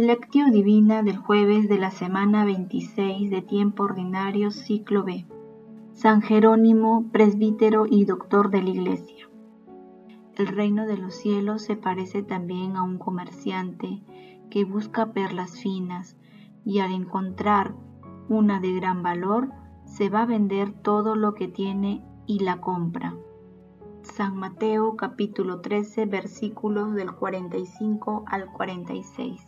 Lectio Divina del jueves de la semana 26 de tiempo ordinario ciclo B. San Jerónimo, presbítero y doctor de la Iglesia. El reino de los cielos se parece también a un comerciante que busca perlas finas y al encontrar una de gran valor se va a vender todo lo que tiene y la compra. San Mateo capítulo 13 versículos del 45 al 46.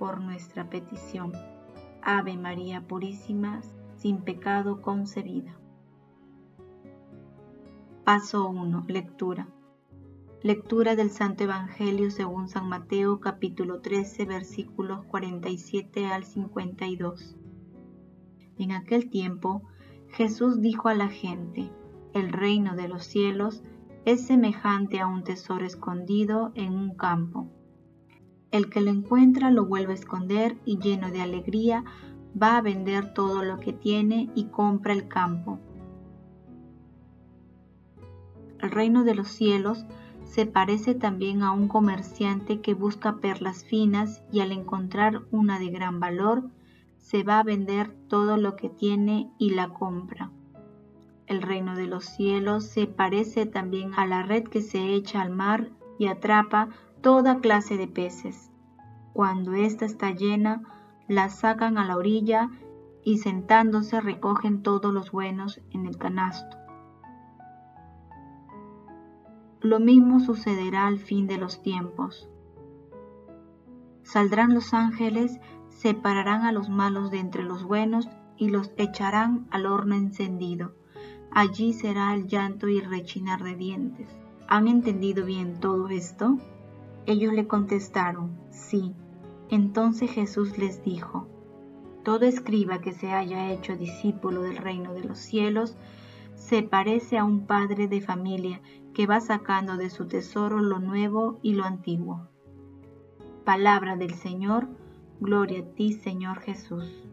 por nuestra petición. Ave María Purísima, sin pecado concebida. Paso 1. Lectura. Lectura del Santo Evangelio según San Mateo capítulo 13 versículos 47 al 52. En aquel tiempo Jesús dijo a la gente, el reino de los cielos es semejante a un tesoro escondido en un campo el que lo encuentra lo vuelve a esconder y lleno de alegría va a vender todo lo que tiene y compra el campo. El reino de los cielos se parece también a un comerciante que busca perlas finas y al encontrar una de gran valor, se va a vender todo lo que tiene y la compra. El reino de los cielos se parece también a la red que se echa al mar y atrapa toda clase de peces. Cuando ésta está llena, la sacan a la orilla y sentándose recogen todos los buenos en el canasto. Lo mismo sucederá al fin de los tiempos. Saldrán los ángeles, separarán a los malos de entre los buenos y los echarán al horno encendido. Allí será el llanto y rechinar de dientes. ¿Han entendido bien todo esto? Ellos le contestaron, sí. Entonces Jesús les dijo, Todo escriba que se haya hecho discípulo del reino de los cielos se parece a un padre de familia que va sacando de su tesoro lo nuevo y lo antiguo. Palabra del Señor, gloria a ti Señor Jesús.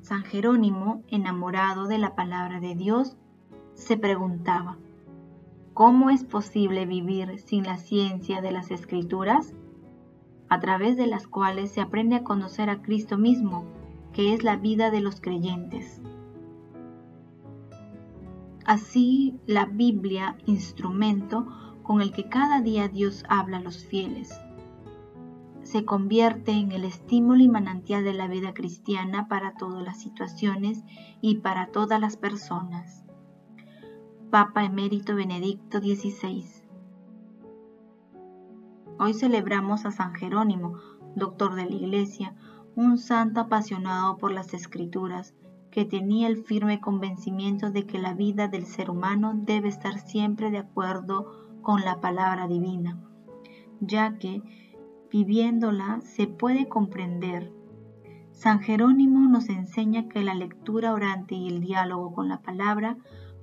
San Jerónimo, enamorado de la palabra de Dios, se preguntaba, ¿Cómo es posible vivir sin la ciencia de las escrituras? A través de las cuales se aprende a conocer a Cristo mismo, que es la vida de los creyentes. Así, la Biblia, instrumento con el que cada día Dios habla a los fieles, se convierte en el estímulo y manantial de la vida cristiana para todas las situaciones y para todas las personas. Papa Emérito Benedicto XVI. Hoy celebramos a San Jerónimo, doctor de la Iglesia, un santo apasionado por las escrituras, que tenía el firme convencimiento de que la vida del ser humano debe estar siempre de acuerdo con la palabra divina, ya que viviéndola se puede comprender. San Jerónimo nos enseña que la lectura orante y el diálogo con la palabra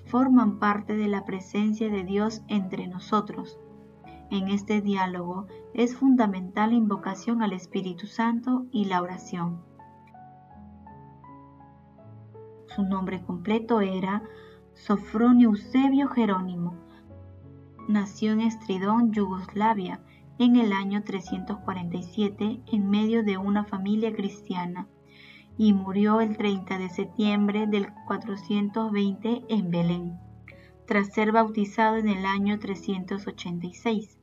forman parte de la presencia de Dios entre nosotros. En este diálogo es fundamental la invocación al Espíritu Santo y la oración. Su nombre completo era Sofronio Eusebio Jerónimo. Nació en Estridón, Yugoslavia, en el año 347 en medio de una familia cristiana y murió el 30 de septiembre del 420 en Belén, tras ser bautizado en el año 386.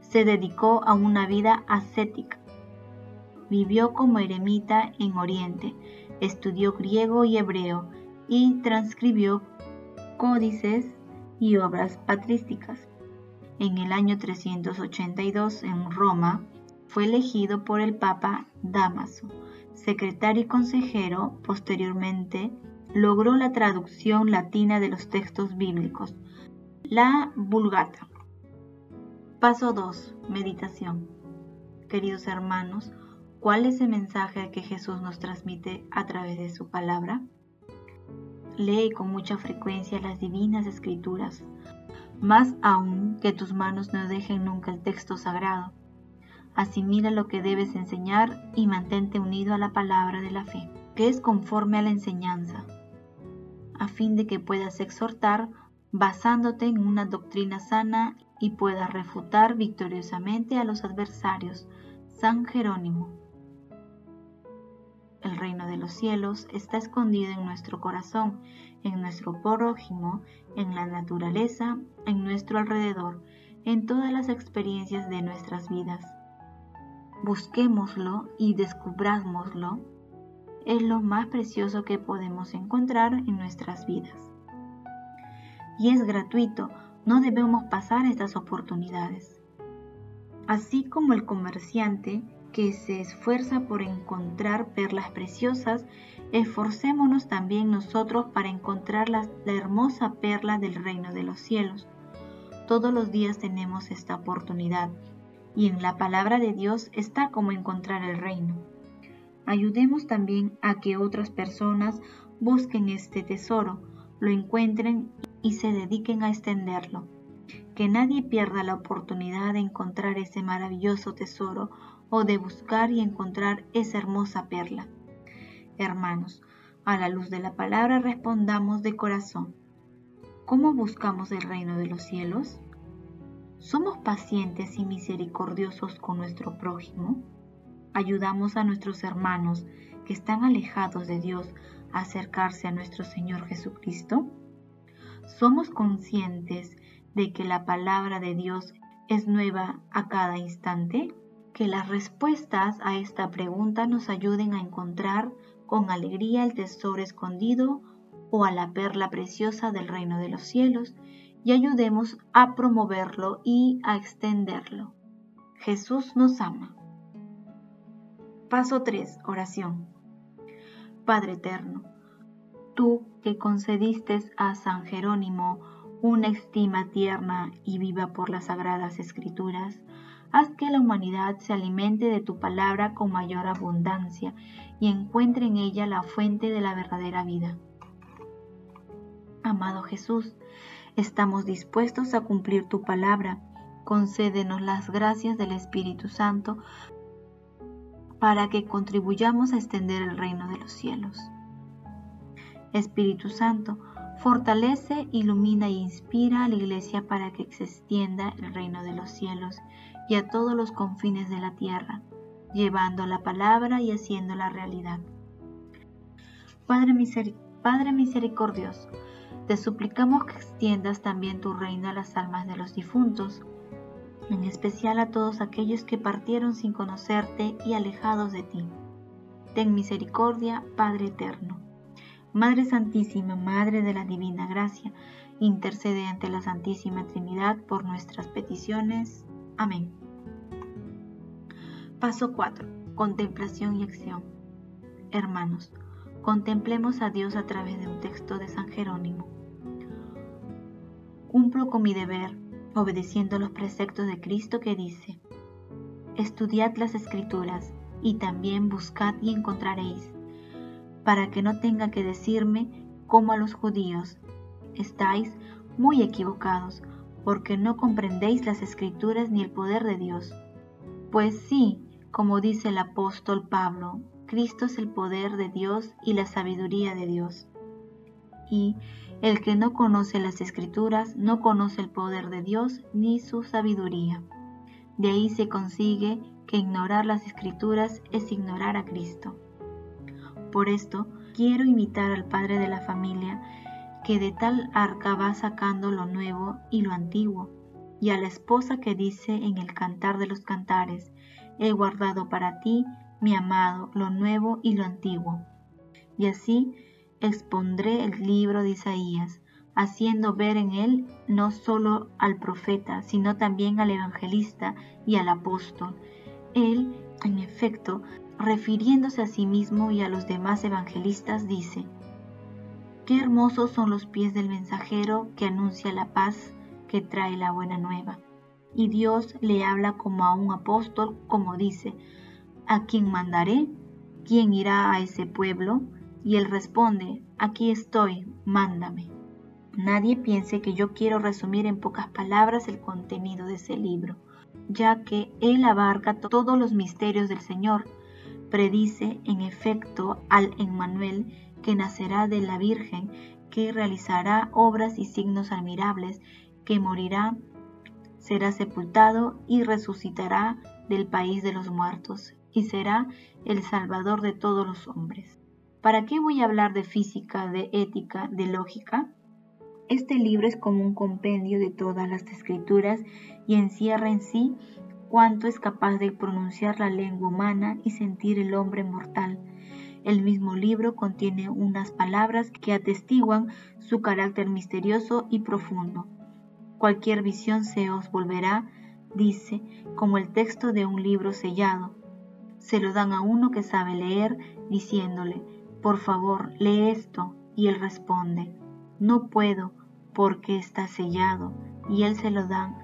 Se dedicó a una vida ascética. Vivió como eremita en Oriente, estudió griego y hebreo y transcribió códices y obras patrísticas. En el año 382 en Roma fue elegido por el Papa Damaso secretario y consejero, posteriormente logró la traducción latina de los textos bíblicos, la Vulgata. Paso 2. Meditación. Queridos hermanos, ¿cuál es el mensaje que Jesús nos transmite a través de su palabra? Lee con mucha frecuencia las divinas escrituras, más aún que tus manos no dejen nunca el texto sagrado. Asimila lo que debes enseñar y mantente unido a la palabra de la fe, que es conforme a la enseñanza, a fin de que puedas exhortar basándote en una doctrina sana y puedas refutar victoriosamente a los adversarios. San Jerónimo. El reino de los cielos está escondido en nuestro corazón, en nuestro prójimo, en la naturaleza, en nuestro alrededor, en todas las experiencias de nuestras vidas. Busquémoslo y descubrámoslo. Es lo más precioso que podemos encontrar en nuestras vidas. Y es gratuito, no debemos pasar estas oportunidades. Así como el comerciante que se esfuerza por encontrar perlas preciosas, esforcémonos también nosotros para encontrar la, hermosa perla del reino de los cielos. Todos los días tenemos esta oportunidad y en la palabra de Dios está como encontrar el reino. Ayudemos también a que otras personas busquen este tesoro, lo encuentren y se dediquen a extenderlo. Que nadie pierda la oportunidad de encontrar ese maravilloso tesoro o de buscar y encontrar esa hermosa perla. Hermanos, a la luz de la palabra respondamos de corazón. ¿Cómo buscamos el reino de los cielos? ¿Somos pacientes y misericordiosos con nuestro prójimo? ¿Ayudamos a nuestros hermanos que están alejados de Dios a acercarse a nuestro Señor Jesucristo? ¿Somos conscientes de que la palabra de Dios es nueva a cada instante? que las respuestas a esta pregunta nos ayuden a encontrar con alegría el tesoro escondido o a la perla preciosa del reino de los cielos y ayudemos a promoverlo y a extenderlo. Jesús nos ama. Paso 3. Oración. Padre Eterno, tú que concediste a San Jerónimo una estima tierna y viva por las sagradas escrituras, Haz que la humanidad se alimente de tu palabra con mayor abundancia y encuentre en ella la fuente de la verdadera vida. Amado Jesús, estamos dispuestos a cumplir tu palabra. Concédenos las gracias del Espíritu Santo para que contribuyamos a extender el reino de los cielos. Espíritu Santo, fortalece, ilumina e inspira a la Iglesia para que se extienda el reino de los cielos y a todos los confines de la tierra, llevando la palabra y haciéndola realidad. Padre, Padre misericordioso, te suplicamos que extiendas también tu reino a las almas de los difuntos, en especial a todos aquellos que partieron sin conocerte y alejados de ti. Ten misericordia, Padre eterno. Madre Santísima, Madre de la Divina Gracia, intercede ante la Santísima Trinidad por nuestras peticiones. Amén. Paso 4. Contemplación y acción. Hermanos, contemplemos a Dios a través de un texto de San Jerónimo. Cumplo con mi deber, obedeciendo los preceptos de Cristo que dice, Estudiad las escrituras y también buscad y encontraréis, para que no tenga que decirme como a los judíos, estáis muy equivocados, porque no comprendéis las escrituras ni el poder de Dios. Pues sí, como dice el apóstol Pablo, Cristo es el poder de Dios y la sabiduría de Dios. Y el que no conoce las escrituras no conoce el poder de Dios ni su sabiduría. De ahí se consigue que ignorar las escrituras es ignorar a Cristo. Por esto, quiero imitar al padre de la familia que de tal arca va sacando lo nuevo y lo antiguo, y a la esposa que dice en el cantar de los cantares, he guardado para ti, mi amado, lo nuevo y lo antiguo. Y así expondré el libro de Isaías, haciendo ver en él no solo al profeta, sino también al evangelista y al apóstol. Él, en efecto, refiriéndose a sí mismo y a los demás evangelistas, dice, Qué hermosos son los pies del mensajero que anuncia la paz, que trae la buena nueva. y Dios le habla como a un apóstol, como dice, ¿a quién mandaré? ¿Quién irá a ese pueblo? Y él responde, aquí estoy, mándame. Nadie piense que yo quiero resumir en pocas palabras el contenido de ese libro, ya que él abarca todos los misterios del Señor. Predice, en efecto, al Emmanuel que nacerá de la Virgen, que realizará obras y signos admirables, que morirá será sepultado y resucitará del país de los muertos, y será el Salvador de todos los hombres. ¿Para qué voy a hablar de física, de ética, de lógica? Este libro es como un compendio de todas las escrituras y encierra en sí cuánto es capaz de pronunciar la lengua humana y sentir el hombre mortal. El mismo libro contiene unas palabras que atestiguan su carácter misterioso y profundo. Cualquier visión se os volverá, dice, como el texto de un libro sellado. Se lo dan a uno que sabe leer, diciéndole, por favor, lee esto, y él responde, no puedo, porque está sellado, y él se lo dan,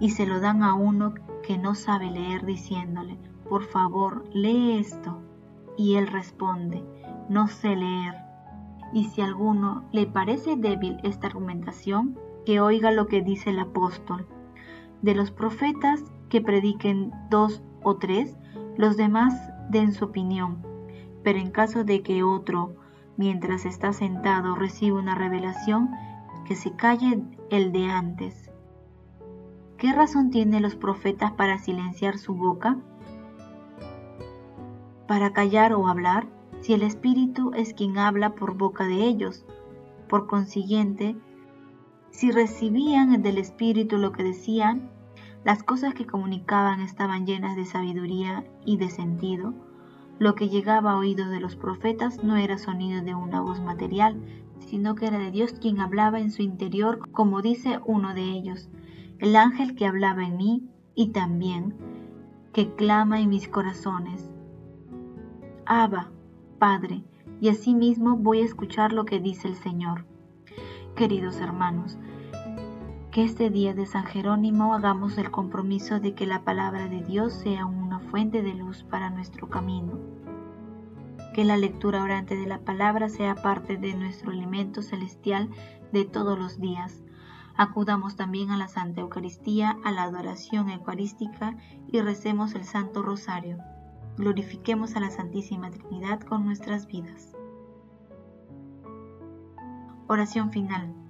y se lo dan a uno que no sabe leer, diciéndole, por favor, lee esto, y él responde, no sé leer. Y si a alguno le parece débil esta argumentación, que oiga lo que dice el apóstol. De los profetas que prediquen dos o tres, los demás den su opinión. Pero en caso de que otro, mientras está sentado, reciba una revelación, que se calle el de antes. ¿Qué razón tienen los profetas para silenciar su boca? Para callar o hablar, si el Espíritu es quien habla por boca de ellos. Por consiguiente, si recibían del Espíritu lo que decían, las cosas que comunicaban estaban llenas de sabiduría y de sentido. Lo que llegaba a oídos de los profetas no era sonido de una voz material, sino que era de Dios quien hablaba en su interior, como dice uno de ellos, el ángel que hablaba en mí y también que clama en mis corazones. Abba, Padre, y asimismo voy a escuchar lo que dice el Señor. Queridos hermanos, que este día de San Jerónimo hagamos el compromiso de que la palabra de Dios sea una fuente de luz para nuestro camino. Que la lectura orante de la palabra sea parte de nuestro alimento celestial de todos los días. Acudamos también a la Santa Eucaristía, a la adoración eucarística y recemos el Santo Rosario. Glorifiquemos a la Santísima Trinidad con nuestras vidas. Oración final.